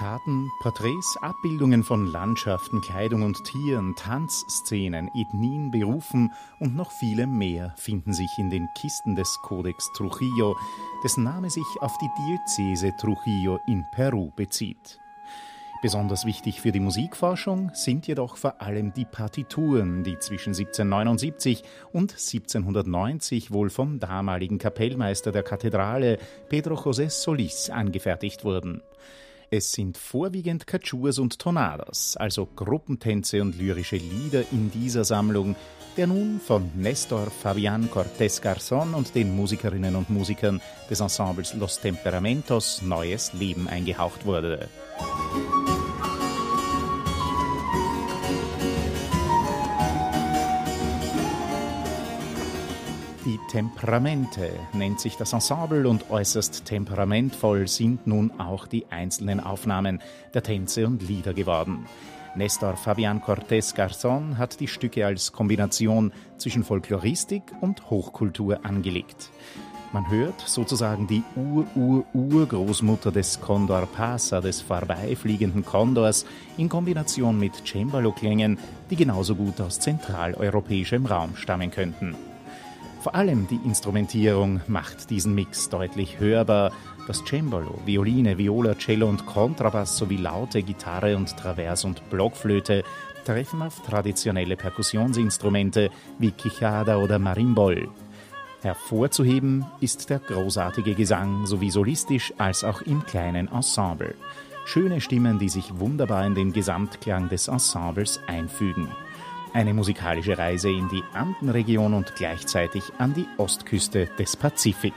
Plakaten, Porträts, Abbildungen von Landschaften, Kleidung und Tieren, Tanzszenen, Ethnien, Berufen und noch viele mehr finden sich in den Kisten des Codex Trujillo, dessen Name sich auf die Diözese Trujillo in Peru bezieht. Besonders wichtig für die Musikforschung sind jedoch vor allem die Partituren, die zwischen 1779 und 1790 wohl vom damaligen Kapellmeister der Kathedrale Pedro José Solís angefertigt wurden. Es sind vorwiegend Cachurs und Tonadas, also Gruppentänze und lyrische Lieder in dieser Sammlung, der nun von Nestor Fabian Cortés Garzón und den Musikerinnen und Musikern des Ensembles Los Temperamentos neues Leben eingehaucht wurde. Die Temperamente nennt sich das Ensemble und äußerst temperamentvoll sind nun auch die einzelnen Aufnahmen der Tänze und Lieder geworden. Nestor Fabian Cortés Garzón hat die Stücke als Kombination zwischen Folkloristik und Hochkultur angelegt. Man hört sozusagen die Ur-Ur-Urgroßmutter des Condor Pasa, des vorbeifliegenden Kondors, in Kombination mit Cembalo-Klängen, die genauso gut aus zentraleuropäischem Raum stammen könnten. Vor allem die Instrumentierung macht diesen Mix deutlich hörbar. Das Cembalo, Violine, Viola, Cello und Kontrabass sowie laute Gitarre und Travers- und Blockflöte treffen auf traditionelle Perkussionsinstrumente wie Quijada oder Marimbol. Hervorzuheben ist der großartige Gesang sowie solistisch als auch im kleinen Ensemble. Schöne Stimmen, die sich wunderbar in den Gesamtklang des Ensembles einfügen. Eine musikalische Reise in die Andenregion und gleichzeitig an die Ostküste des Pazifik.